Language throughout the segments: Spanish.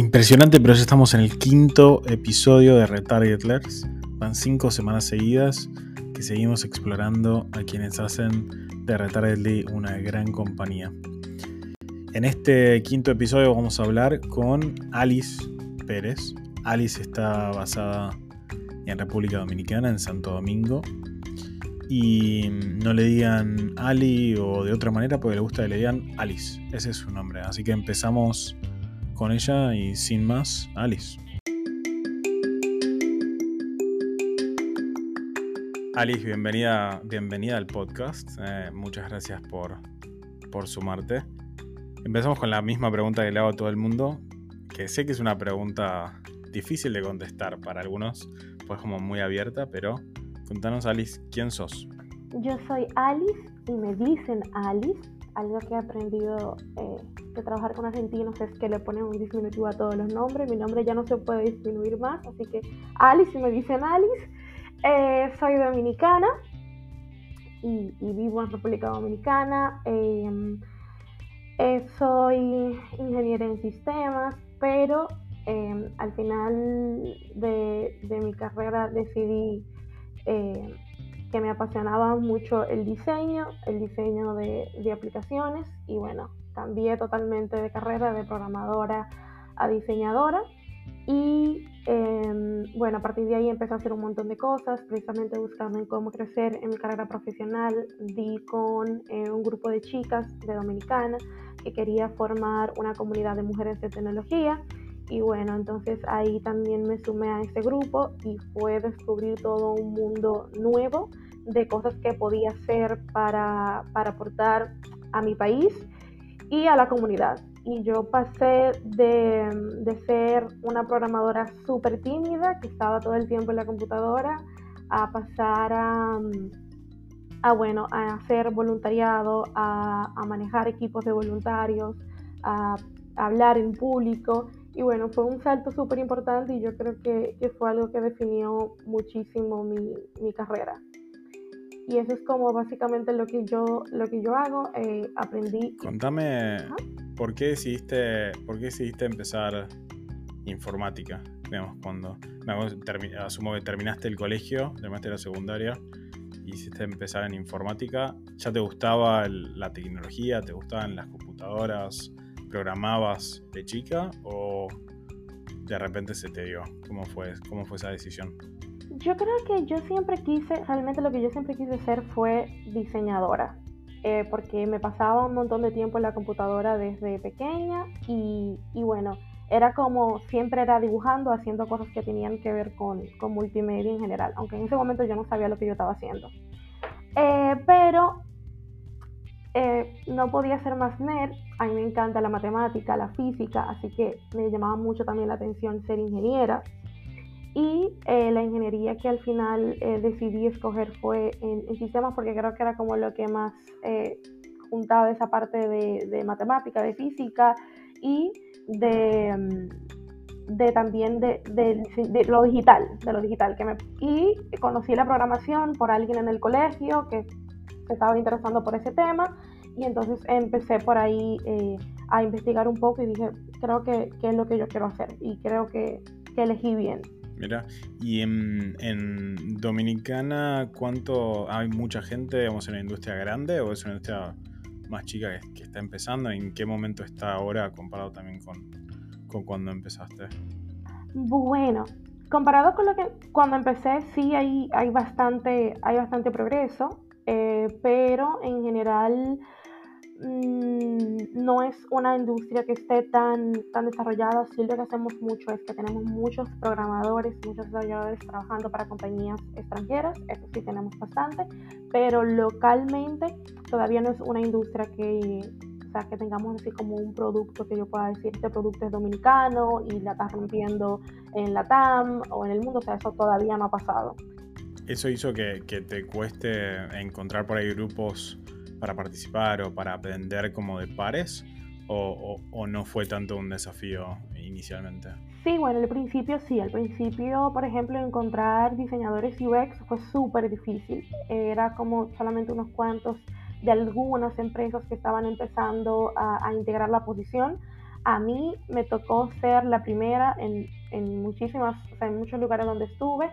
Impresionante, pero ya estamos en el quinto episodio de Retargetlers. Van cinco semanas seguidas que seguimos explorando a quienes hacen de Retargetly una gran compañía. En este quinto episodio vamos a hablar con Alice Pérez. Alice está basada en República Dominicana, en Santo Domingo. Y no le digan Ali o de otra manera porque le gusta que le digan Alice. Ese es su nombre. Así que empezamos con ella y sin más, Alice. Alice, bienvenida, bienvenida al podcast. Eh, muchas gracias por, por sumarte. Empezamos con la misma pregunta que le hago a todo el mundo, que sé que es una pregunta difícil de contestar para algunos, pues como muy abierta, pero contanos Alice, ¿quién sos? Yo soy Alice y me dicen Alice. Algo que he aprendido eh, de trabajar con argentinos es que le ponen un disminutivo a todos los nombres. Mi nombre ya no se puede disminuir más, así que Alice y me dicen Alice. Eh, soy dominicana y, vivo en República Dominicana. Em, eh, soy ingeniera en sistemas, pero em, al final de, mi carrera decidí que me apasionaba mucho el diseño, el diseño de, aplicaciones y bueno, cambié totalmente de carrera de programadora a diseñadora y em, bueno, a partir de ahí empecé a hacer un montón de cosas, precisamente buscando en cómo crecer en mi carrera profesional. Di con eh, un grupo de chicas de Dominicana que quería formar una comunidad de mujeres de tecnología. Y bueno, entonces ahí también me sumé a ese grupo y fue descubrir todo un mundo nuevo de cosas que podía hacer para, para aportar a mi país y a la comunidad. Y yo pasé de, de ser una programadora súper tímida, que estaba todo el tiempo en la computadora, a pasar a, a bueno, a hacer voluntariado, a, a manejar equipos de voluntarios, a, hablar en público. Y bueno, fue un salto súper importante y yo creo que, que, fue algo que definió muchísimo mi, mi carrera y eso es como básicamente lo que yo, lo que yo hago. Eh, aprendí. Contame, ¿por, qué decidiste, ¿por qué decidiste empezar informática? Digamos, cuando asumo que terminaste el colegio, terminaste la secundaria y hiciste empezar en informática. ¿Ya te gustaba la tecnología? ¿Te gustaban las computadoras? ¿Programabas de chica? ¿O de repente se te dio? ¿Cómo fue, cómo fue esa decisión? Yo creo que yo siempre quise, realmente lo que yo siempre quise ser fue diseñadora, eh, porque me pasaba un montón de tiempo en la computadora desde pequeña y, y, bueno, era como siempre era dibujando, haciendo cosas que tenían que ver con, con multimedia en general, aunque en ese momento yo no sabía lo que yo estaba haciendo. Eh, pero eh, no podía ser más nerd, a mí me encanta la matemática, la física, así que me llamaba mucho también la atención ser ingeniera y eh, la ingeniería que al final eh, decidí escoger fue en, sistemas porque creo que era como lo que más eh, juntaba esa parte de, de, matemática, de física y de, mm, de también de, de, lo digital, de lo digital. Que me, y conocí la programación por alguien en el colegio que estaba interesando por ese tema y entonces empecé por ahí a investigar un poco y dije, creo que, que, es lo que yo quiero hacer y creo que, que elegí bien. Mira, y en, Dominicana, ¿cuánto hay mucha gente, digamos, en la industria grande o es una industria más chica que, está empezando? ¿En qué momento está ahora comparado también con, con cuando empezaste? Bueno, comparado con lo que cuando empecé, sí hay, hay, bastante, hay bastante progreso, eh, pero en general Mm, no es una industria que esté tan, tan desarrollada. Sí lo que hacemos mucho es que tenemos muchos programadores, muchos desarrolladores trabajando para compañías extranjeras, eso sí tenemos bastante, pero localmente todavía no es una industria que, o sea, que tengamos así como un producto que yo pueda decir, este producto es dominicano y la está rompiendo en la TAM o en el mundo, o sea, eso todavía no ha pasado. ¿Eso hizo que, te cueste encontrar por ahí grupos para participar o para aprender como de pares? O, o, no fue tanto un desafío inicialmente? Sí, bueno, al principio sí. Al principio, por ejemplo, encontrar diseñadores UX fue súper difícil. Era como solamente unos cuantos de algunas empresas que estaban empezando a, a, integrar la posición. A mí me tocó ser la primera en, en muchísimas, o sea, en muchos lugares donde estuve.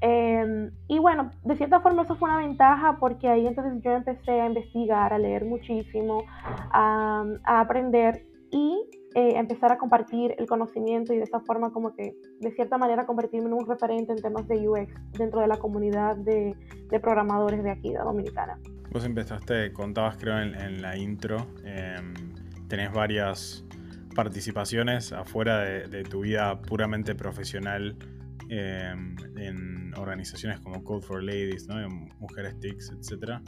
Em, y bueno, de cierta forma eso fue una ventaja porque ahí entonces yo empecé a investigar, a leer muchísimo, a, a aprender y eh, empezar a compartir el conocimiento y de esa forma como que de cierta manera convertirme en un referente en temas de UX dentro de la comunidad de, de programadores de aquí, de Dominicana. Vos empezaste, contabas creo en, en la intro, eh, tenés varias participaciones afuera de, de tu vida puramente profesional eh, en organizaciones como Code for Ladies. Mujeres TICs, etc.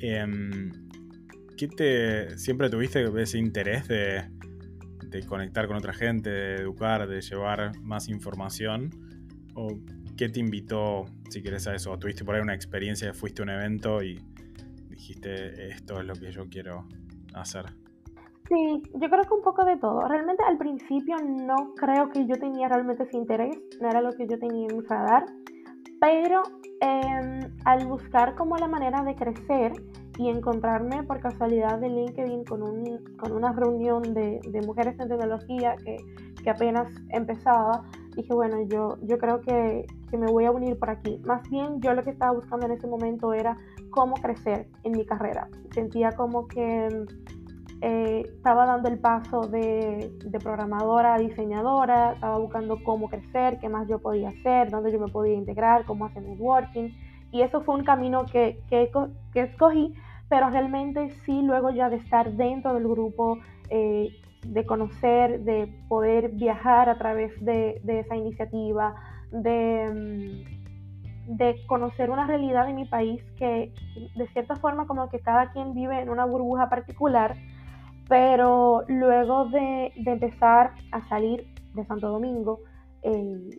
Eh, ¿Qué te, ¿Siempre tuviste ese interés de, de, conectar con otra gente, de educar, de llevar más información? ¿O qué te invitó, si quieres, a eso? ¿O tuviste por ahí una experiencia, fuiste a un evento y dijiste, esto es lo que yo quiero hacer? Sí, yo creo que un poco de todo. Realmente al principio no creo que yo tenía realmente ese interés, no era lo que yo tenía en mi radar, pero eh, al buscar como la manera de crecer y encontrarme por casualidad de LinkedIn con, un, con una reunión de, de, mujeres en tecnología que, que, apenas empezaba, dije, bueno, yo, yo creo que, que me voy a unir por aquí. Más bien yo lo que estaba buscando en ese momento era cómo crecer en mi carrera. Sentía como que eh, estaba dando el paso de, de, programadora a diseñadora, estaba buscando cómo crecer, qué más yo podía hacer, dónde yo me podía integrar, cómo hacer networking. Y eso fue un camino que, que, que escogí, pero realmente sí, luego ya de estar dentro del grupo, eh, de conocer, de poder viajar a través de, de esa iniciativa, de, mm, de, conocer una realidad en mi país que de cierta forma como que cada quien vive en una burbuja particular, pero luego de, empezar a salir de Santo Domingo eh,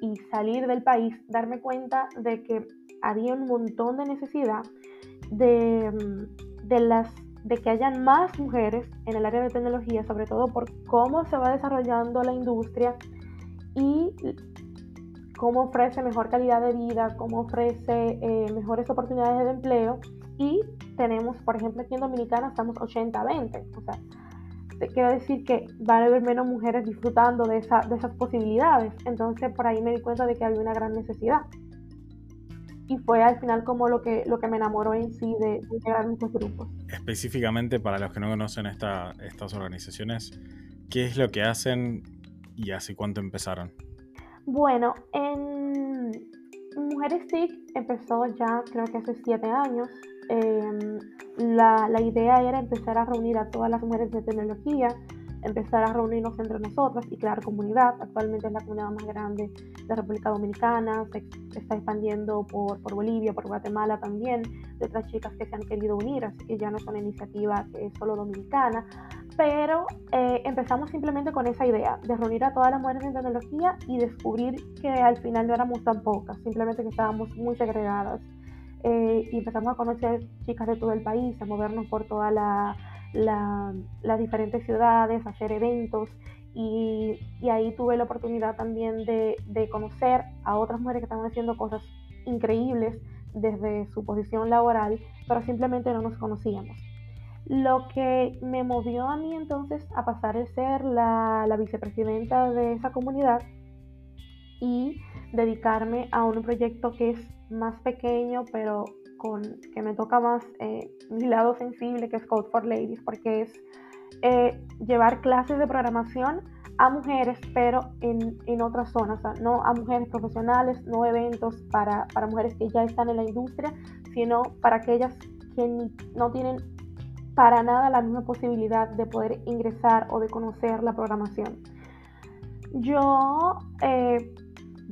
y salir del país, darme cuenta de que había un montón de necesidad de, de, las, de que hayan más mujeres en el área de tecnología, sobre todo por cómo se va desarrollando la industria y cómo ofrece mejor calidad de vida, cómo ofrece eh, mejores oportunidades de empleo. Y tenemos, por ejemplo, aquí en Dominicana estamos 80-20. O sea, quiero decir que va a haber menos mujeres disfrutando de, esa, de esas posibilidades. Entonces, por ahí me di cuenta de que había una gran necesidad y fue al final como lo que, lo que me enamoró en sí de, de integrar muchos grupos. Específicamente para los que no conocen esta, estas organizaciones, ¿qué es lo que hacen y hace cuánto empezaron? Bueno, en Mujeres TIC empezó ya creo que hace siete años. Eh, la, la idea era empezar a reunir a todas las mujeres de tecnología empezar a reunirnos entre nosotras y crear comunidad. Actualmente es la comunidad más grande de República Dominicana, se, se está expandiendo por, por, Bolivia, por Guatemala también, de otras chicas que se han querido unir, así que ya no es una iniciativa que es solo dominicana. Pero eh, empezamos simplemente con esa idea de reunir a todas las mujeres en tecnología y descubrir que al final no éramos tan pocas, simplemente que estábamos muy segregadas. Eh, y empezamos a conocer chicas de todo el país, a movernos por toda la la, las diferentes ciudades, hacer eventos y, y, ahí tuve la oportunidad también de, de conocer a otras mujeres que estaban haciendo cosas increíbles desde su posición laboral, pero simplemente no nos conocíamos. Lo que me movió a mí entonces a pasar de ser la, la vicepresidenta de esa comunidad y dedicarme a un proyecto que es más pequeño, pero con, que me toca más eh, mi lado sensible, que es Code for Ladies, porque es eh, llevar clases de programación a mujeres, pero en, en otras zonas, no a mujeres profesionales, no eventos para, para, mujeres que ya están en la industria, sino para aquellas que no tienen para nada la misma posibilidad de poder ingresar o de conocer la programación. Yo eh,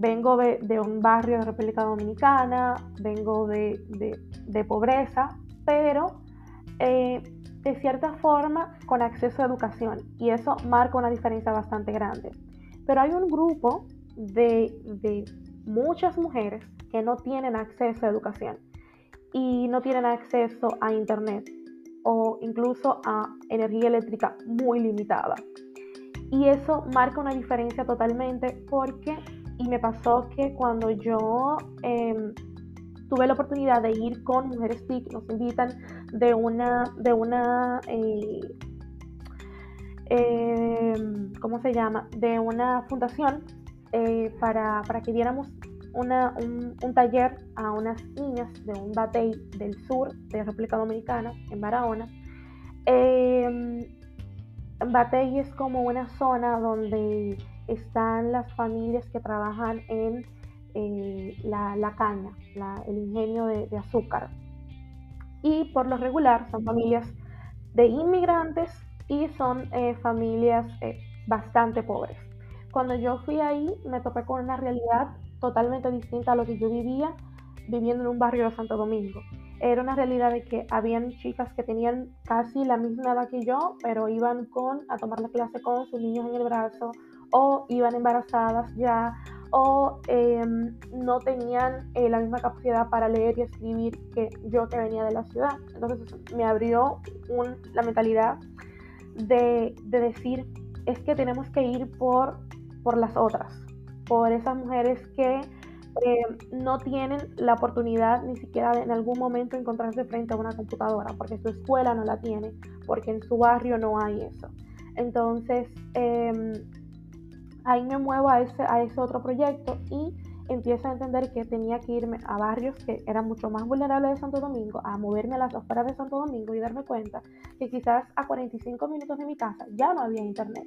vengo de, de, un barrio de República Dominicana, vengo de, de, de pobreza, pero eh, de cierta forma con acceso a educación y eso marca una diferencia bastante grande. Pero hay un grupo de, muchas mujeres que no tienen acceso a educación y no tienen acceso a internet o incluso a energía eléctrica muy limitada. Y eso marca una diferencia totalmente porque y me pasó que cuando yo eh, tuve la oportunidad de ir con Mujeres TIC, nos invitan de una, de una, eh, em, ¿cómo se llama? De una fundación eh, para, que diéramos un, taller a unas niñas de un batey del sur de República Dominicana, en Barahona. Eh, batey es como una zona donde están las familias que trabajan en eh, la, caña, el ingenio de, azúcar. Y por lo regular son familias de inmigrantes y son eh, familias eh, bastante pobres. Cuando yo fui ahí me topé con una realidad totalmente distinta a lo que yo vivía viviendo en un barrio de Santo Domingo. Era una realidad de que habían chicas que tenían casi la misma edad que yo, pero iban con a tomar la clase con sus niños en el brazo o iban embarazadas ya o em, no tenían eh, la misma capacidad para leer y escribir que yo que venía de la ciudad. Entonces me abrió la mentalidad de, decir, es que tenemos que ir por, por las otras, por esas mujeres que em, no tienen la oportunidad ni siquiera de en algún momento encontrarse frente a una computadora, porque su escuela no la tiene, porque en su barrio no hay eso. Entonces, em, ahí me muevo a ese, a ese otro proyecto y empiezo a entender que tenía que irme a barrios que eran mucho más vulnerables de Santo Domingo, a moverme a las afueras de Santo Domingo y darme cuenta que quizás a 45 minutos de mi casa ya no había internet.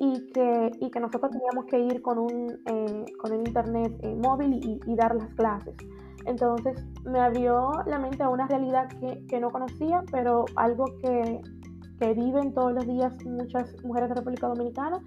Y que, y que nosotros teníamos que ir con un, eh, con un internet eh, móvil y, y, dar las clases. Entonces me abrió la mente a una realidad que, que no conocía, pero algo que, que viven todos los días muchas mujeres de República Dominicana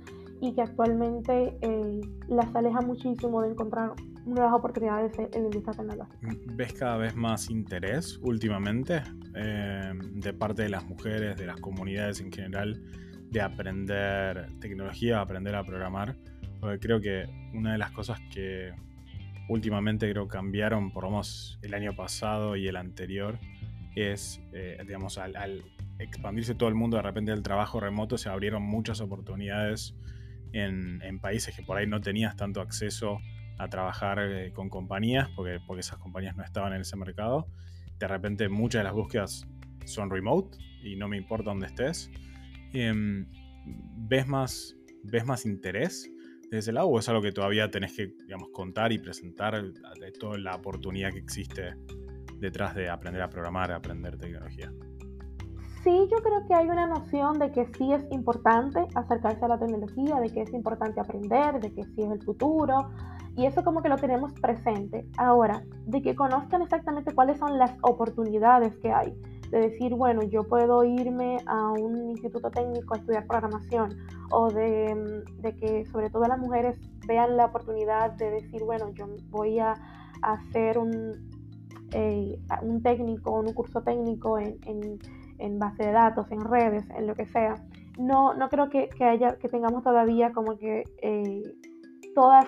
y que actualmente eh, las aleja muchísimo de encontrar nuevas oportunidades en la industria tecnológica. ¿Ves cada vez más interés últimamente eh, de parte de las mujeres, de las comunidades en general, de aprender tecnología, aprender a programar? Porque creo que una de las cosas que últimamente creo cambiaron, por lo menos el año pasado y el anterior, es, eh, digamos, al, al expandirse todo el mundo de repente del trabajo remoto, se abrieron muchas oportunidades en, países que por ahí no tenías tanto acceso a trabajar eh, con compañías, porque, porque esas compañías no estaban en ese mercado. De repente muchas de las búsquedas son remote y no me importa dónde estés. Em, ¿ves, más, ¿Ves más interés desde ese lado o es algo que todavía tenés que digamos, contar y presentar de toda la oportunidad que existe detrás de aprender a programar, aprender tecnología? Sí yo creo que hay una noción de que sí es importante acercarse a la tecnología, de que es importante aprender, de que sí es el futuro, y eso como que lo tenemos presente. Ahora, de que conozcan exactamente cuáles son las oportunidades que hay, de decir, bueno, yo puedo irme a un instituto técnico a estudiar programación, o de, que sobre todo las mujeres vean la oportunidad de decir, bueno, yo voy a hacer un, eh, técnico, un curso técnico en base de datos, en redes, en lo que sea. No, no creo que, haya, que tengamos todavía como que eh, todas,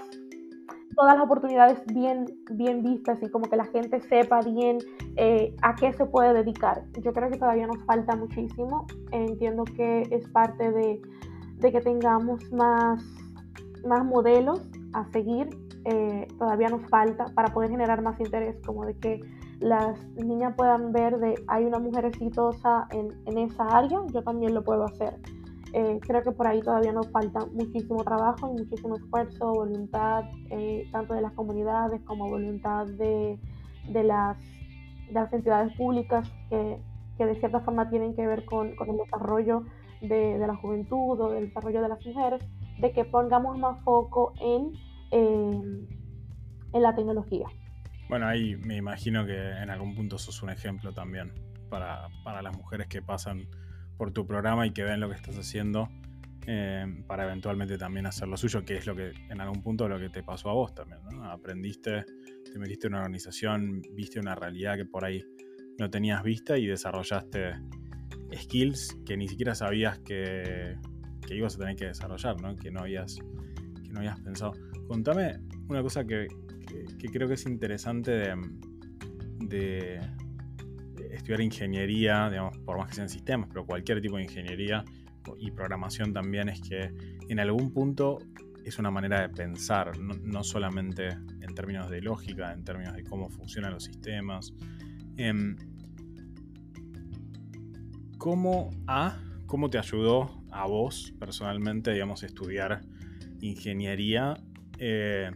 todas las oportunidades bien, bien vistas y como que la gente sepa bien eh, a qué se puede dedicar. Yo creo que todavía nos falta muchísimo. Entiendo que es parte de, que tengamos más, más modelos a seguir. Eh, todavía nos falta para poder generar más interés, como de que las niñas puedan ver de hay una mujer exitosa en, esa área, yo también lo puedo hacer. Eh, creo que por ahí todavía nos falta muchísimo trabajo y muchísimo esfuerzo, voluntad, eh, tanto de las comunidades como voluntad de, las, las, entidades públicas que, de cierta forma tienen que ver con, el desarrollo de, la juventud o del desarrollo de las mujeres, de que pongamos más foco en, eh, en la tecnología. Bueno, ahí me imagino que en algún punto sos un ejemplo también para, las mujeres que pasan por tu programa y que ven lo que estás haciendo eh, para eventualmente también hacer lo suyo, que es lo que en algún punto lo que te pasó a vos también. ¿no? Aprendiste, te metiste en una organización, viste una realidad que por ahí no tenías vista y desarrollaste skills que ni siquiera sabías que, que ibas a tener que desarrollar, ¿no? Que, no habías, que no habías pensado. Contame una cosa que, que, creo que es interesante de, estudiar ingeniería, digamos, por más que sean sistemas, pero cualquier tipo de ingeniería y programación también es que en algún punto es una manera de pensar, no, solamente en términos de lógica, en términos de cómo funcionan los sistemas. Em, ¿Cómo A, cómo te ayudó a vos personalmente, digamos, estudiar ingeniería eh,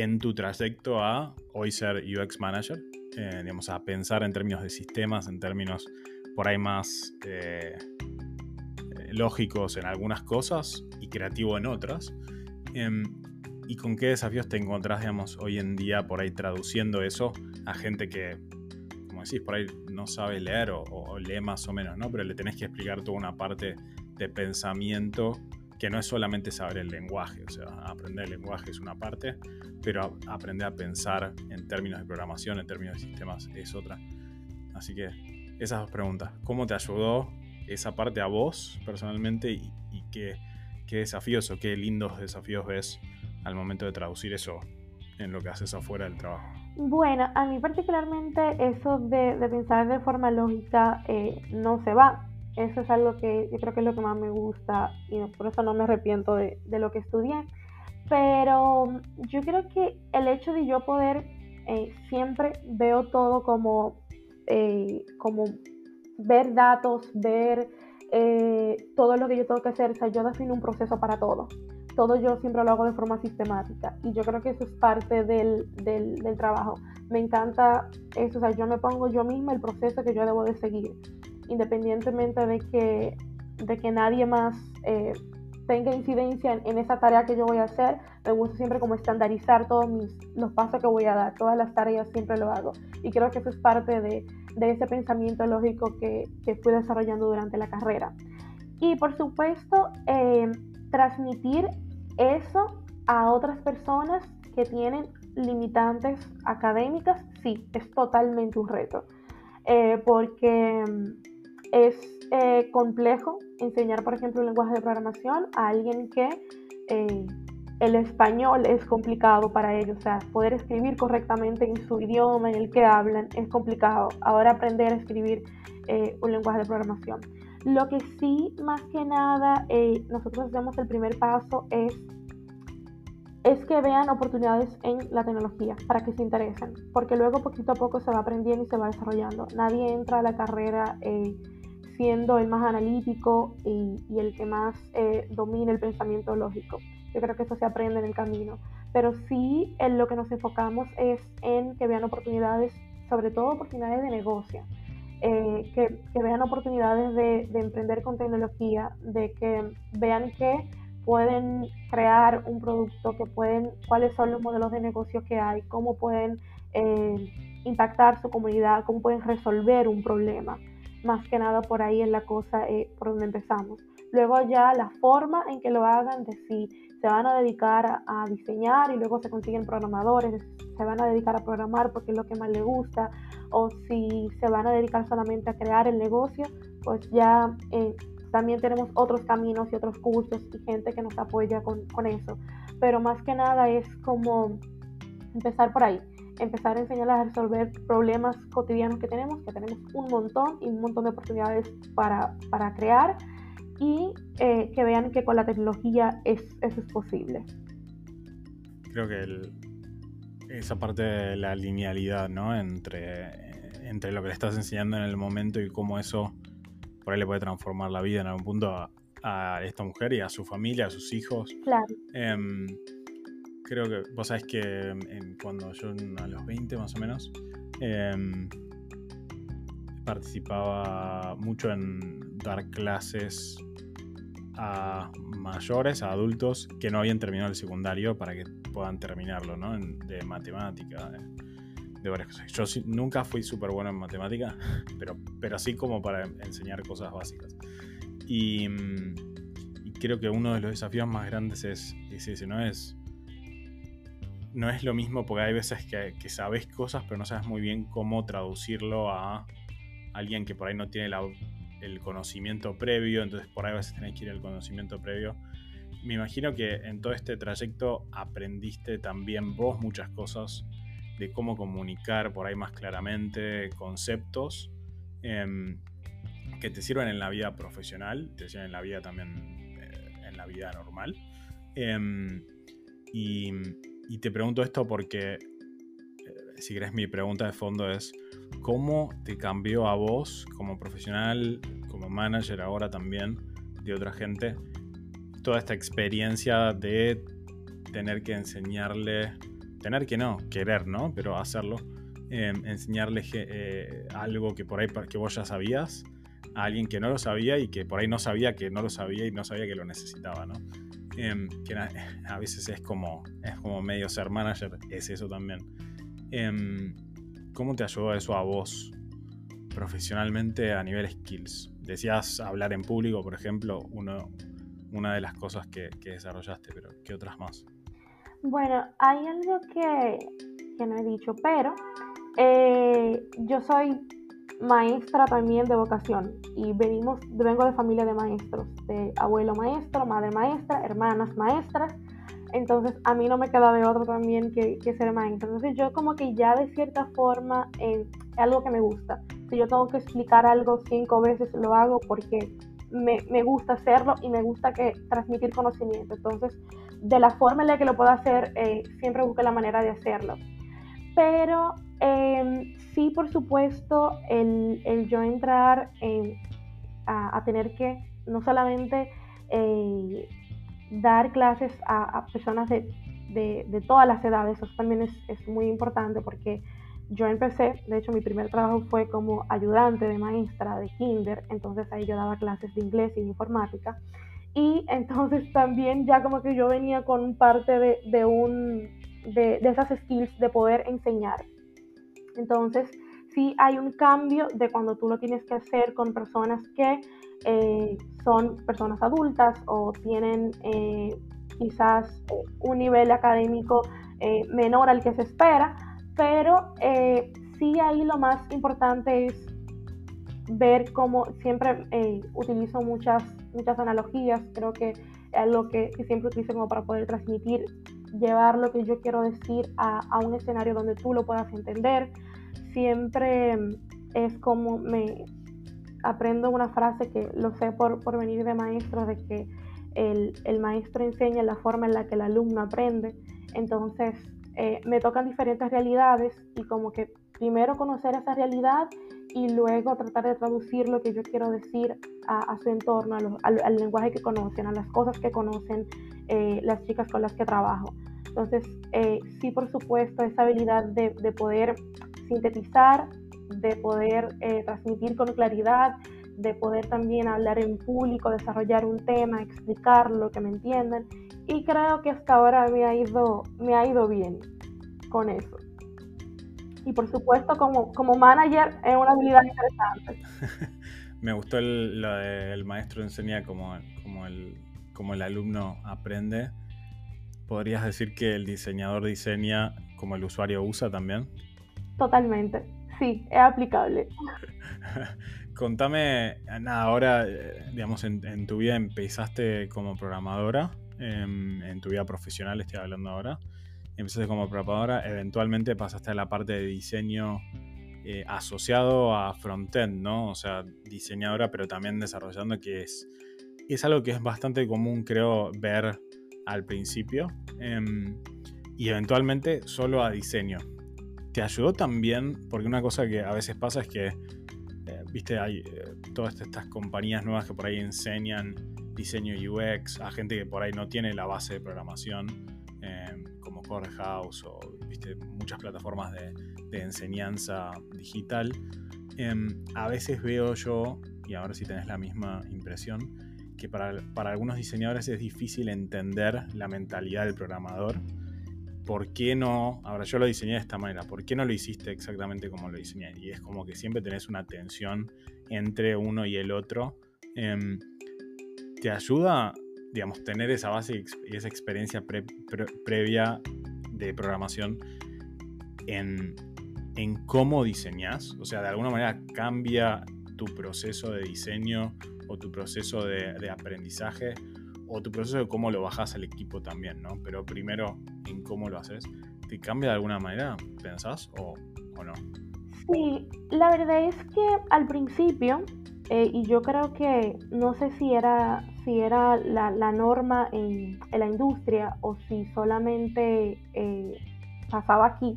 en tu trayecto a hoy ser UX Manager? Eh, digamos, a pensar en términos de sistemas, en términos por ahí más lógicos en algunas cosas y creativo en otras. Em, ¿Y con qué desafíos te encontrás, digamos, hoy en día por ahí traduciendo eso a gente que, como decís, por ahí no sabe leer o, lee más o menos, ¿no? Pero le tenés que explicar toda una parte de pensamiento que no es solamente saber el lenguaje, o sea, aprender el lenguaje es una parte, pero aprender a pensar en términos de programación, en términos de sistemas, es otra. Así que esas dos preguntas, ¿cómo te ayudó esa parte a vos personalmente y, qué, desafíos o qué lindos desafíos ves al momento de traducir eso en lo que haces afuera del trabajo? Bueno, a mí particularmente eso de, pensar de forma lógica eh, no se va. Eso es algo que yo creo que es lo que más me gusta y por eso no me arrepiento de, lo que estudié. Pero yo creo que el hecho de yo poder eh, siempre veo todo como, eh, como ver datos, ver eh, todo lo que yo tengo que hacer. O sea, yo defino un proceso para todo. Todo yo siempre lo hago de forma sistemática. Y yo creo que eso es parte del, del, trabajo. Me encanta eso. O sea, yo me pongo yo misma el proceso que yo debo de seguir. Independientemente de que, de que nadie más eh, tenga incidencia en, esa tarea que yo voy a hacer, me gusta siempre como estandarizar todos mis, los pasos que voy a dar, todas las tareas siempre lo hago. Y creo que eso es parte de, de ese pensamiento lógico que, que, fui desarrollando durante la carrera. Y por supuesto, eh, transmitir eso a otras personas que tienen limitantes académicas, sí, es totalmente un reto. Eh, porque es eh, complejo enseñar, por ejemplo, un lenguaje de programación a alguien que el español es complicado para ellos, o sea, poder escribir correctamente en su idioma en el que hablan es complicado. Ahora aprender a escribir eh, un lenguaje de programación. Lo que sí, más que nada, eh, nosotros hacemos el primer paso es, es que vean oportunidades en la tecnología para que se interesen, porque luego poquito a poco se va aprendiendo y se va desarrollando. Nadie entra a la carrera eh, siendo el más analítico y, el que más domina el pensamiento lógico yo creo que eso se aprende en el camino. Pero sí en lo que nos enfocamos es en que vean oportunidades, sobre todo oportunidades de negocio, eh, que, vean oportunidades de, de, emprender con tecnología, de que vean que pueden crear un producto, que pueden, cuáles son los modelos de negocio que hay, cómo pueden eh, impactar su comunidad, cómo pueden resolver un problema. Más que nada por ahí es la cosa eh, por donde empezamos. Luego ya la forma en que lo hagan, de si se van a dedicar a, diseñar y luego se consiguen programadores, se van a dedicar a programar porque es lo que más les gusta, o si se van a dedicar solamente a crear el negocio, pues ya eh, también tenemos otros caminos y otros cursos y gente que nos apoya con, con eso. Pero más que nada es como empezar por ahí empezar a enseñarles a resolver problemas cotidianos que tenemos, que tenemos un montón y un montón de oportunidades para, para crear y eh, que vean que con la tecnología es, eso es posible. Creo que esa parte de la linealidad, ¿no? Entre, entre lo que le estás enseñando en el momento y cómo eso por ahí le puede transformar la vida en algún punto a, esta mujer y a su familia, a sus hijos. Claro. Em, creo que vos sabés que cuando yo a los 20 más o menos em, participaba mucho en dar clases a mayores, a adultos que no habían terminado el secundario para que puedan terminarlo, ¿no? de matemática, de, varias cosas. Yo nunca fui súper bueno en matemática, pero, pero sí como para enseñar cosas básicas. Y, creo que uno de los desafíos más grandes es, ese, ¿no? Es, no es lo mismo porque hay veces que, sabes cosas, pero no sabes muy bien cómo traducirlo a alguien que por ahí no tiene el conocimiento previo, entonces por ahí a tener que ir al conocimiento previo. Me imagino que en todo este trayecto aprendiste también vos muchas cosas de cómo comunicar por ahí más claramente conceptos em, que te sirven en la vida profesional, te sirven en la vida también eh, en la vida normal. Em, y, y, te pregunto esto porque, eh, si querés, mi pregunta de fondo es, ¿Cómo te cambió a vos como profesional, como manager ahora también, de otra gente, toda esta experiencia de tener que enseñarle, tener que no, querer, ¿no? Pero hacerlo, em, enseñarle eh, algo que por ahí que vos ya sabías a alguien que no lo sabía y que por ahí no sabía que no lo sabía y no sabía que lo necesitaba, ¿no? Em, que a veces es como, es como medio ser manager, es eso también. Em, ¿Cómo te ayudó eso a vos profesionalmente a nivel skills? Decías hablar en público, por ejemplo, uno, una de las cosas que, desarrollaste, pero ¿qué otras más? Bueno, hay algo que, no he dicho, pero eh, yo soy maestra también de vocación y venimos, vengo de familia de maestros, de abuelo maestro, madre maestra, hermanas maestras, entonces a mí no me queda de otro también que, ser maestra. Entonces yo como que ya de cierta forma eh, es algo que me gusta. Si yo tengo que explicar algo cinco veces, lo hago porque me, me, gusta hacerlo y me gusta que transmitir conocimiento. Entonces, de la forma en la que lo puedo hacer, eh, siempre busco la manera de hacerlo. Pero eh, sí, por supuesto, el, el yo entrar a, a, tener que no solamente eh, dar clases a, a personas de, de, de, todas las edades, eso también es, es, muy importante porque yo empecé, de hecho mi primer trabajo fue como ayudante de maestra de kinder, entonces ahí yo daba clases de inglés y de informática. Y entonces también ya como que yo venía con parte de, de un, de esas skills de poder enseñar. Entonces, sí hay un cambio de cuando tú lo tienes que hacer con personas que eh, son personas adultas o tienen eh, quizás eh, un nivel académico menor al que se espera, pero sí ahí lo más importante es ver cómo siempre utilizo muchas, muchas analogías, creo que es algo que, siempre utilizo como para poder transmitir llevar lo que yo quiero decir a, a, un escenario donde tú lo puedas entender siempre es como me aprendo una frase que lo sé por, por venir de maestro, de que el, el, maestro enseña la forma en la que el alumno aprende. Entonces, eh, me tocan diferentes realidades y como que primero conocer esa realidad y luego tratar de traducir lo que yo quiero decir a, su entorno, al, lenguaje que conocen, a las cosas que conocen eh, las chicas con las que trabajo. Entonces, eh, sí, por supuesto, esa habilidad de, de poder sintetizar, de poder eh, transmitir con claridad, de poder también hablar en público, desarrollar un tema, explicarlo, que me entiendan. Y creo que hasta ahora me ha ido, me ha ido bien con eso. Y por supuesto, como, como manager, es una habilidad interesante. me gustó el, lo del maestro enseña como, como, el, como el alumno aprende. ¿Podrías decir que el diseñador diseña como el usuario usa también? Totalmente, sí, es aplicable. Contame, nada, ahora, eh, digamos, en, tu vida empezaste como programadora, em, en, tu vida profesional estoy hablando ahora, empezaste como programadora, eventualmente pasaste a la parte de diseño eh, asociado a frontend, ¿no? O sea, diseñadora, pero también desarrollando, que es, es algo que es bastante común, creo, ver al principio, em, y eventualmente solo a diseño te ayudó también, porque una cosa que a veces pasa es que, eh, viste, hay eh, todas estas compañías nuevas que por ahí enseñan diseño UX a gente que por ahí no tiene la base de programación, em, como Core House o viste, muchas plataformas de, enseñanza digital. Em, a veces veo yo, y ahora si tenés la misma impresión, que para, para algunos diseñadores es difícil entender la mentalidad del programador ¿por qué no? Ahora yo lo diseñé de esta manera, ¿por qué no lo hiciste exactamente como lo diseñé? Y es como que siempre tenés una tensión entre uno y el otro. Em, ¿Te ayuda, digamos, tener esa base y esa experiencia previa de programación en, cómo diseñas? O sea, de alguna manera cambia tu proceso de diseño o tu proceso de aprendizaje o tu proceso de cómo lo bajas al equipo también, ¿no? Pero primero en cómo lo haces, ¿te cambia de alguna manera, pensás, o, no? Sí, la verdad es que al principio, eh, y yo creo que no sé si era, si era la, norma en, la industria o si solamente eh, pasaba aquí,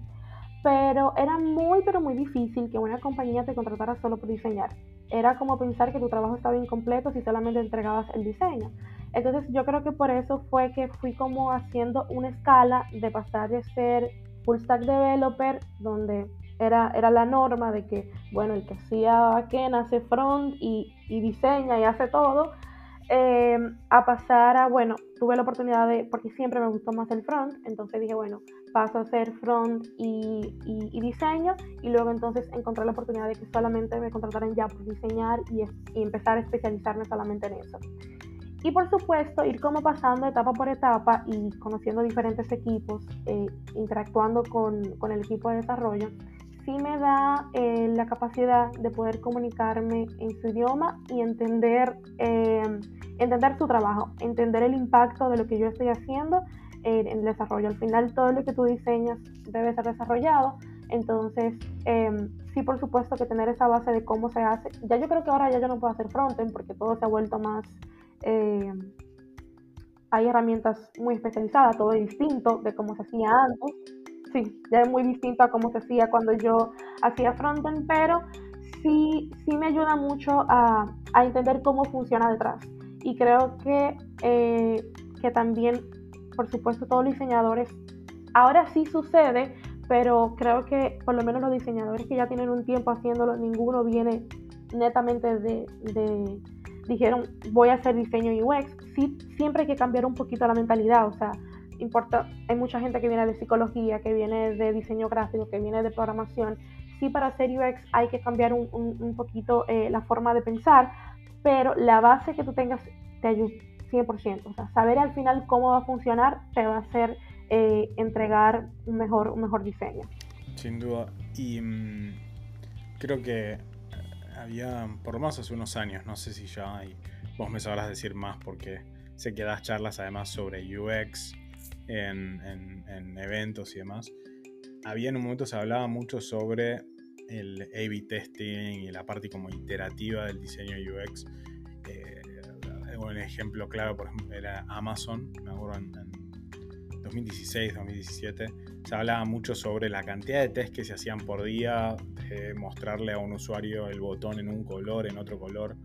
pero era muy, pero muy difícil que una compañía te contratara solo por diseñar. era como pensar que tu trabajo estaba incompleto si solamente entregabas el diseño. Entonces yo creo que por eso fue que fui como haciendo una escala de pasar de ser full stack developer, donde era, era la norma de que, bueno, el que hacía backend hace front y, y diseña y hace todo, eh, a pasar a, bueno, tuve la oportunidad de, porque siempre me gustó más el front, entonces dije, bueno, paso a hacer front y, y, diseño y luego entonces encontré la oportunidad de que solamente me contrataran ya por diseñar y, y empezar a especializarme solamente en eso. Y por supuesto, ir como pasando etapa por etapa y conociendo diferentes equipos, eh, interactuando con, con, el equipo de desarrollo, sí me da eh, la capacidad de poder comunicarme en su idioma y entender, eh, entender su trabajo, entender el impacto de lo que yo estoy haciendo en el desarrollo. Al final, todo lo que tú diseñas debe ser desarrollado. Entonces, em, sí, por supuesto que tener esa base de cómo se hace. Ya yo creo que ahora ya yo no puedo hacer frontend porque todo se ha vuelto más eh, hay herramientas muy especializadas, todo es distinto de cómo se hacía antes. Sí, ya es muy distinto a cómo se hacía cuando yo hacía frontend, pero sí, sí me ayuda mucho a, a entender cómo funciona detrás. Y creo que, eh, que también, por supuesto, todos los diseñadores, ahora sí sucede, pero creo que por lo menos los diseñadores que ya tienen un tiempo haciéndolo, ninguno viene netamente de dijeron voy a hacer diseño UX, sí, siempre hay que cambiar un poquito la mentalidad, o sea, importa, hay mucha gente que viene de psicología, que viene de diseño gráfico, que viene de programación, sí para hacer UX hay que cambiar un, un, poquito eh, la forma de pensar, pero la base que tú tengas te ayuda 100%, o sea, saber al final cómo va a funcionar te va a hacer eh, entregar un mejor, un mejor diseño. Sin duda, y mm, creo que había, por lo menos hace unos años, no sé si ya hay, vos me sabrás decir más porque sé que das charlas además sobre UX en, eventos y demás. Había en un momento se hablaba mucho sobre el A-B testing y la parte como iterativa del diseño UX. Eh, un ejemplo claro, por ejemplo, era Amazon, me acuerdo en 2016, 2017, se hablaba mucho sobre la cantidad de test que se hacían por día, mostrarle a un usuario el botón en un color, en otro color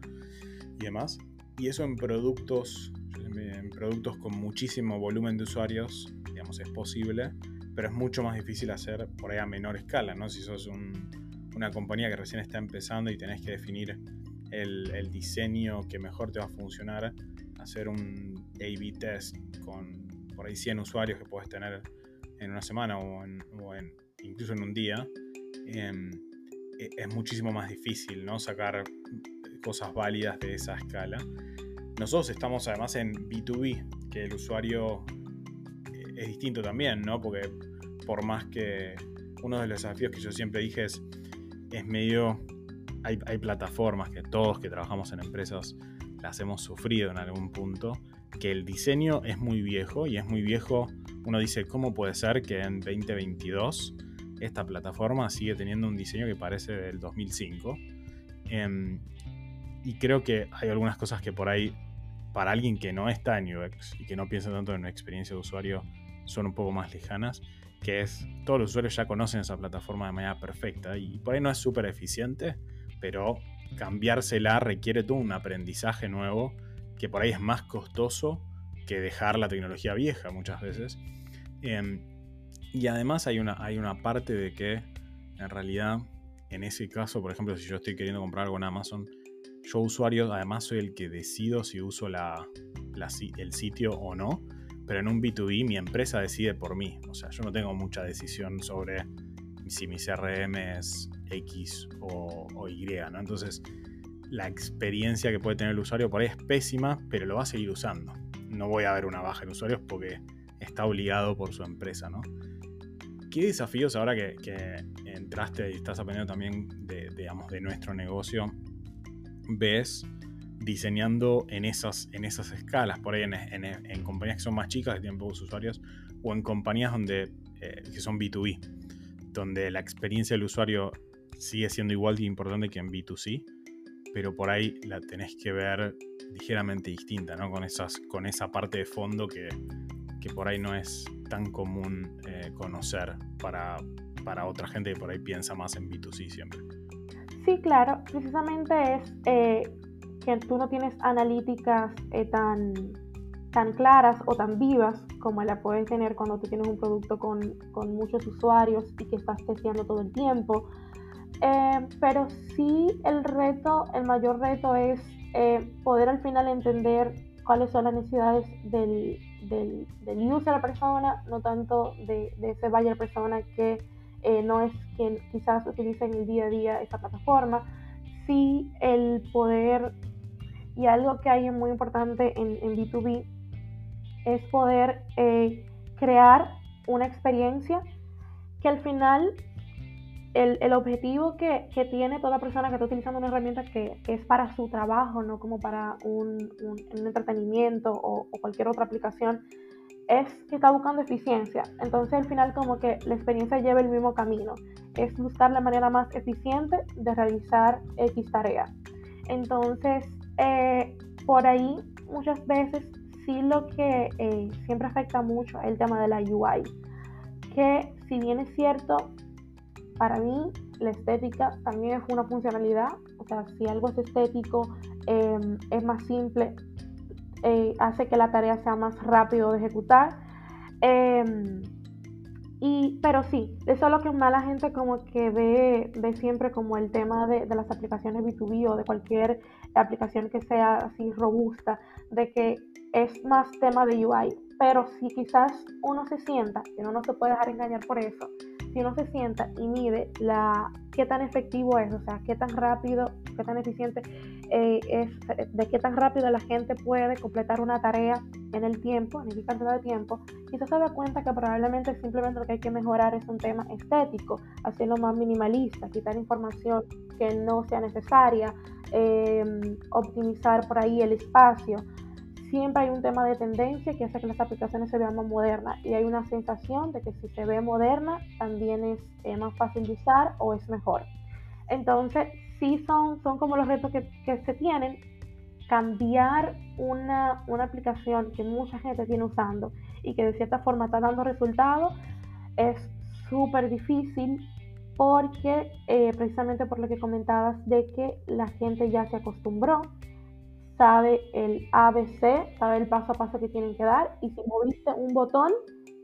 y demás. Y eso en productos, en productos con muchísimo volumen de usuarios, digamos, es posible, pero es mucho más difícil hacer por ahí a menor escala, ¿no? Si sos una compañía que recién está empezando y tenés que definir el, el diseño que mejor te va a funcionar, hacer un A-B test con por ahí 100 usuarios que puedes tener en una semana o, incluso en un día, em, e, es muchísimo más difícil ¿no? sacar cosas válidas de esa escala. Nosotros estamos además en B2B, que el usuario eh, es distinto también, ¿no? Porque por más que uno de los desafíos que yo siempre dije es, es medio, hay, hay plataformas que todos que trabajamos en empresas hemos sufrido en algún punto, que el diseño es muy viejo y es muy viejo. Uno dice, ¿cómo puede ser que en 2022 esta plataforma sigue teniendo un diseño que parece del 2005? Em, y creo que hay algunas cosas que por ahí, para alguien que no está en UX y que no piensa tanto en una experiencia de usuario, son un poco más lejanas, que es, todos los usuarios ya conocen esa plataforma de manera perfecta y por ahí no es súper eficiente, pero cambiársela requiere todo un aprendizaje nuevo que por ahí es más costoso que dejar la tecnología vieja muchas veces. Em, y además hay una, hay una parte de que en realidad, en ese caso, por ejemplo, si yo estoy queriendo comprar algo en Amazon, yo usuario además soy el que decido si uso la, el sitio o no, pero en un B2B mi empresa decide por mí. O sea, yo no tengo mucha decisión sobre si mi CRM es X o, Y, ¿no? Entonces, la experiencia que puede tener el usuario por ahí es pésima, pero lo va a seguir usando. No voy a ver una baja en usuarios porque está obligado por su empresa, ¿no? ¿Qué desafíos ahora que, entraste y estás aprendiendo también de, digamos, de nuestro negocio ves diseñando en esas, en esas escalas, por ahí en, compañías que son más chicas, que tienen pocos usuarios, o en compañías donde, eh, que son B2B, donde la experiencia del usuario sigue siendo igual de importante que en B2C? pero por ahí la tenés que ver ligeramente distinta, ¿no? Con, esas, con esa parte de fondo que, que por ahí no es tan común eh, conocer para, para otra gente que por ahí piensa más en B2C siempre. Sí, claro, precisamente es eh, que tú no tienes analíticas eh, tan, tan claras o tan vivas como la puedes tener cuando tú tienes un producto con, con muchos usuarios y que estás testeando todo el tiempo. Eh, pero sí el reto, el mayor reto es poder al final entender cuáles son las necesidades del, del, del user, la persona, no tanto de, de ese buyer persona que eh, no es quien quizás utiliza en el día a día esa plataforma, sí el poder, y algo que hay muy importante en, en B2B, es poder eh, crear una experiencia que al final el, objetivo que, tiene toda persona que está utilizando una herramienta que, es para su trabajo, no como para un, entretenimiento o, o, cualquier otra aplicación, es que está buscando eficiencia. Entonces al final como que la experiencia lleva el mismo camino. Es buscar la manera más eficiente de realizar X tarea. Entonces eh, por ahí muchas veces sí lo que eh, siempre afecta mucho es el tema de la UI. Que si bien es cierto, para mí la estética también es una funcionalidad. O sea, si algo es estético, eh, es más simple, eh, hace que la tarea sea más rápido de ejecutar. Eh, y, pero sí, eso es lo que más la gente como que ve, ve siempre como el tema de, de, las aplicaciones B2B o de cualquier aplicación que sea así robusta, de que es más tema de UI. Pero si quizás uno se sienta, que no, no se puede dejar engañar por eso, si uno se sienta y mide la, qué tan efectivo es, o sea, qué tan rápido, qué tan eficiente eh, es, de qué tan rápido la gente puede completar una tarea en el tiempo, en el cantidad de tiempo, quizás se da cuenta que probablemente simplemente lo que hay que mejorar es un tema estético, hacerlo más minimalista, quitar información que no sea necesaria, eh, optimizar por ahí el espacio. Siempre hay un tema de tendencia que hace que las aplicaciones se vean más modernas y hay una sensación de que si se ve moderna también es eh, más fácil de usar o es mejor. Entonces, sí son, son como los retos que, que se tienen. Cambiar una, una, aplicación que mucha gente tiene usando y que de cierta forma está dando resultados es súper difícil porque eh, precisamente por lo que comentabas de que la gente ya se acostumbró, sabe el ABC, sabe el paso a paso que tienen que dar y si moviste un botón,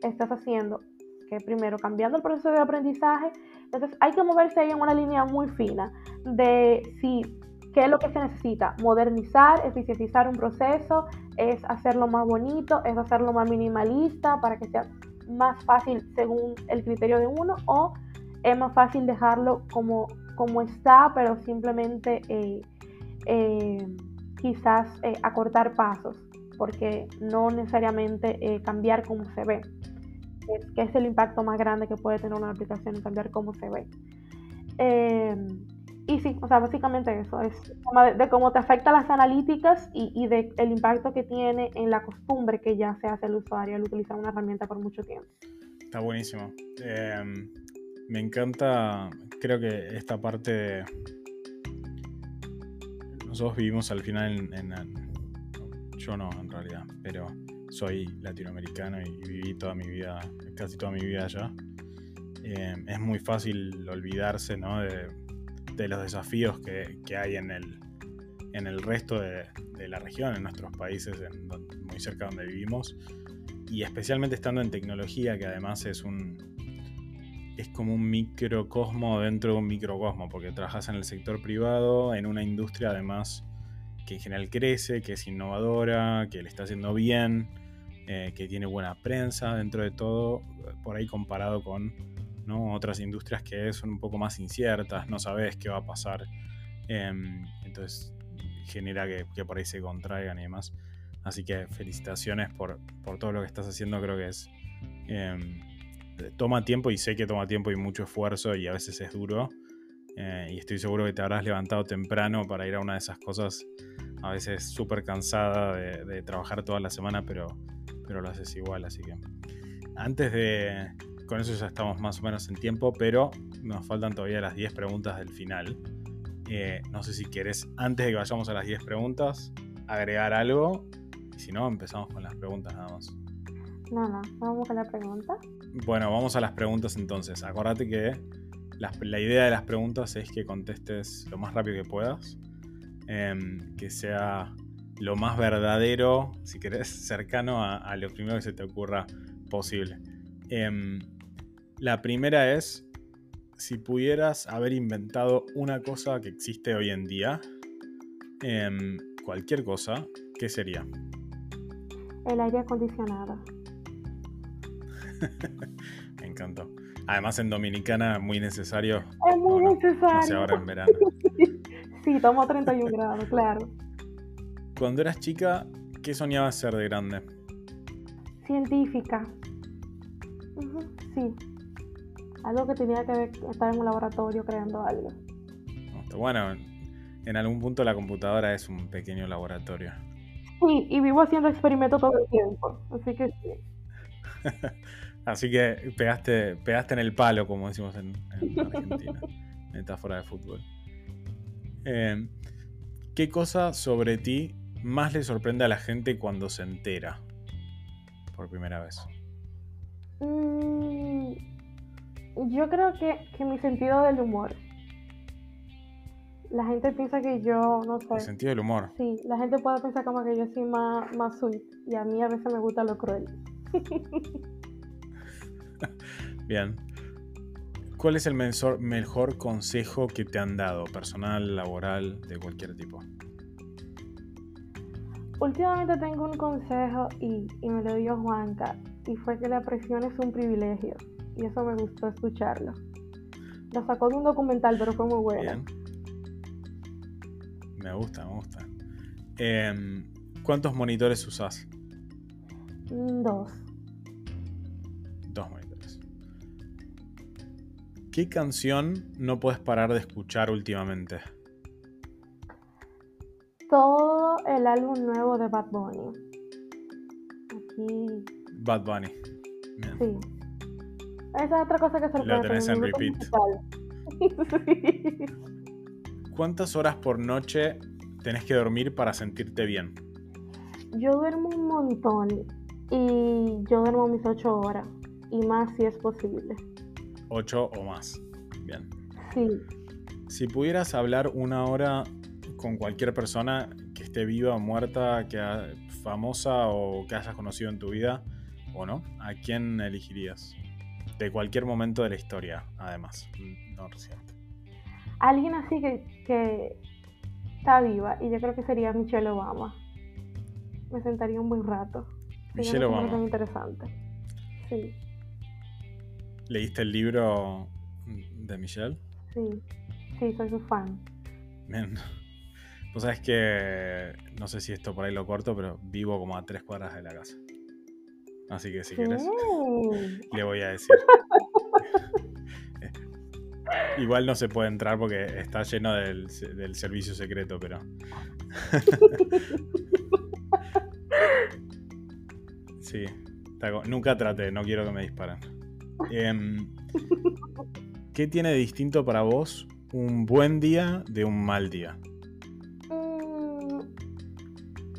estás haciendo que primero cambiando el proceso de aprendizaje, entonces hay que moverse ahí en una línea muy fina de si qué es lo que se necesita, modernizar, eficientizar un proceso, es hacerlo más bonito, es hacerlo más minimalista para que sea más fácil según el criterio de uno o es más fácil dejarlo como, como está, pero simplemente eh, eh, quizás eh, acortar pasos, porque no necesariamente eh, cambiar cómo se ve, que es el impacto más grande que puede tener una aplicación cambiar cómo se ve. Eh, y sí, o sea, básicamente eso, es de, de cómo te afecta las analíticas y, y del de impacto que tiene en la costumbre que ya se hace el usuario al utilizar una herramienta por mucho tiempo. Está buenísimo. Eh, me encanta, creo que esta parte de... Nosotros vivimos al final en, en, en, Yo no, en realidad, pero soy latinoamericano y viví toda mi vida, casi toda mi vida allá. Eh, es muy fácil olvidarse, ¿no? De, de los desafíos que, que, hay en el, en el resto de, de, la región, en nuestros países, en muy cerca donde vivimos, y especialmente estando en tecnología, que además es un es como un microcosmo dentro de un microcosmo, porque trabajas en el sector privado, en una industria además que en general crece, que es innovadora, que le está haciendo bien, eh, que tiene buena prensa dentro de todo, por ahí comparado con otras industrias que son un poco más inciertas, no sabes qué va a pasar, eh, entonces genera que, por ahí se contraigan y demás. Así que felicitaciones por, por todo lo que estás haciendo, creo que es... Eh, toma tiempo y sé que toma tiempo y mucho esfuerzo y a veces es duro. Eh, y estoy seguro que te habrás levantado temprano para ir a una de esas cosas, a veces súper cansada de, trabajar toda la semana, pero, pero lo haces igual. Así que antes de... Con eso ya estamos más o menos en tiempo, pero nos faltan todavía las 10 preguntas del final. Eh, no sé si quieres, antes de que vayamos a las 10 preguntas, agregar algo. Si no, empezamos con las preguntas nada más. No, no, vamos a la pregunta. Bueno, vamos a las preguntas entonces. Acordate que la, idea de las preguntas es que contestes lo más rápido que puedas, em, que sea lo más verdadero, si querés, cercano a, lo primero que se te ocurra posible. Em, la primera es, si pudieras haber inventado una cosa que existe hoy en día, em, cualquier cosa, ¿qué sería? El aire acondicionado. Me encantó. Además en Dominicana muy necesario. Es muy necesario. ahora en verano. sí, tomo 31 grados, claro. Cuando eras chica, ¿qué soñabas ser de grande? Científica. sí. Algo que tenía que estar en un laboratorio creando algo. Bueno, en algún punto la computadora es un pequeño laboratorio. Sí, y vivo haciendo experimentos todo el tiempo, así que sí. así que pegaste, pegaste en el palo, como decimos en, Argentina. Metáfora de fútbol. Eh, ¿Qué cosa sobre ti más le sorprende a la gente cuando se entera por primera vez? Mm, yo creo que, que mi sentido del humor la gente piensa que yo, no sé. El sentido del humor. Sí, la gente puede pensar como que yo soy más, más sweet y a mí a veces me gusta lo cruel. Bien. ¿Cuál es el mejor consejo que te han dado, personal, laboral, de cualquier tipo? Últimamente tengo un consejo y, me lo dio Juanca, y fue que la presión es un privilegio, y eso me gustó escucharlo. Lo sacó de un documental, pero fue muy bueno. Bien. Me gusta, me gusta. Em, ¿Cuántos monitores usás? Mm. Dos ¿Qué canción no puedes parar de escuchar últimamente? Todo el álbum nuevo de Bad Bunny. Aquí. Bad Bunny. Sí. Esa es otra cosa que sorprende. Lo tenés en repeat. sí. ¿Cuántas horas por noche tenés que dormir para sentirte bien? Yo duermo un montón y yo duermo mis ocho horas y más si es posible. Ocho o más. Bien. Sí. Si pudieras hablar una hora con cualquier persona que esté viva o muerta, que famosa o que hayas conocido en tu vida, o no, ¿a quién elegirías? De cualquier momento de la historia, además, no reciente alguien así que, está viva y yo creo que sería Michelle Obama. Me sentaría un buen rato. Michelle Obama. Interesante. Sí. ¿Leíste el libro de Michelle? Sí, sí, soy su fan. Bien. Pues sabes que, no sé si esto por ahí lo corto, pero vivo como a tres cuadras de la casa. Así que si quieres, le voy a decir. Igual no se puede entrar porque está lleno del, servicio secreto, pero. sí, nunca traté, no quiero que me disparen. Em, ¿Qué tiene de distinto para vos un buen día de un mal día? Mm,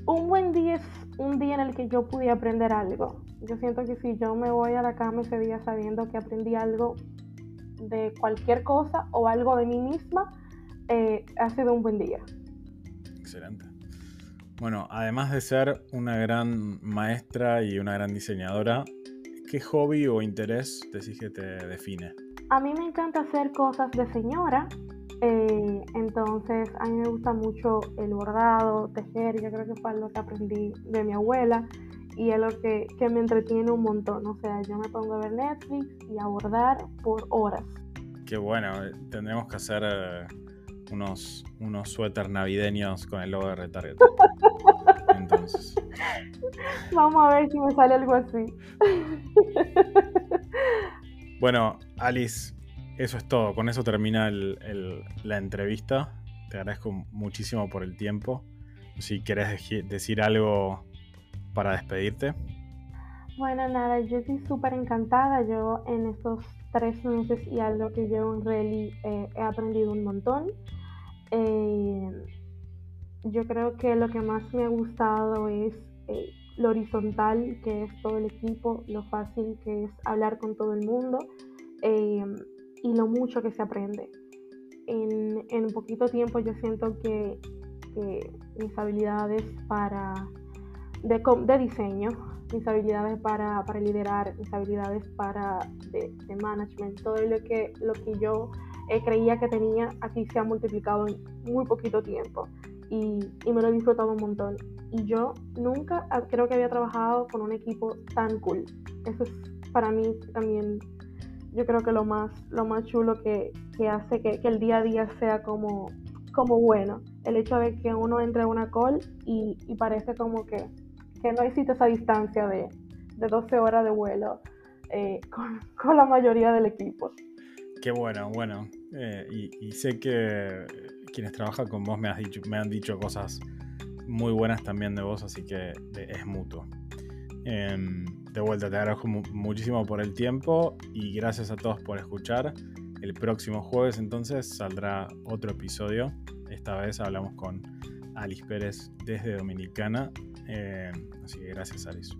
un buen día es un día en el que yo pude aprender algo. Yo siento que si yo me voy a la cama ese día sabiendo que aprendí algo, de cualquier cosa o algo de mí misma, eh, ha sido un buen día. Excelente. Bueno, además de ser una gran maestra y una gran diseñadora, ¿qué hobby o interés decís que te define? A mí me encanta hacer cosas de señora, eh, entonces a mí me gusta mucho el bordado, tejer, yo creo que fue algo que aprendí de mi abuela y es lo que, me entretiene un montón. O sea, yo me pongo a ver Netflix y a bordar por horas. Qué bueno, eh, tendremos que hacer eh, unos, unos suéter navideños con el logo de Retarget. Entonces. Vamos a ver si me sale algo así. Bueno, Alice, eso es todo. Con eso termina la entrevista. Te agradezco muchísimo por el tiempo. Si querés decir algo para despedirte? Bueno, nada, yo estoy súper encantada. Yo en estos tres meses y algo que llevo en Rally eh, he aprendido un montón. Eh, yo creo que lo que más me ha gustado es eh, lo horizontal que es todo el equipo, lo fácil que es hablar con todo el mundo. y lo mucho que se aprende. En, en poquito tiempo yo siento que, mis habilidades para de, de, diseño, mis habilidades para, para, liderar, mis habilidades para de, de management, todo lo que, lo que yo eh, creía que tenía, aquí se ha multiplicado en muy poquito tiempo y, y, me lo he disfrutado un montón. Y yo nunca creo que había trabajado con un equipo tan cool. Eso es para mí también, yo creo que lo más, lo más chulo que, que hace que, que, el día a día sea como, como bueno. El hecho de que uno entre a una call y, y parece como que, que, no existe esa distancia de, de 12 horas de vuelo eh, con, con la mayoría del equipo. Qué bueno, bueno. Eh, y, y, sé que quienes trabajan con vos me, has dicho, me han dicho cosas muy buenas también de vos, así que es mutuo. Eh, de vuelta, te agradezco muchísimo por el tiempo y gracias a todos por escuchar. El próximo jueves entonces saldrá otro episodio. Esta vez hablamos con Alice Pérez desde Dominicana. Eh, así que gracias Alice.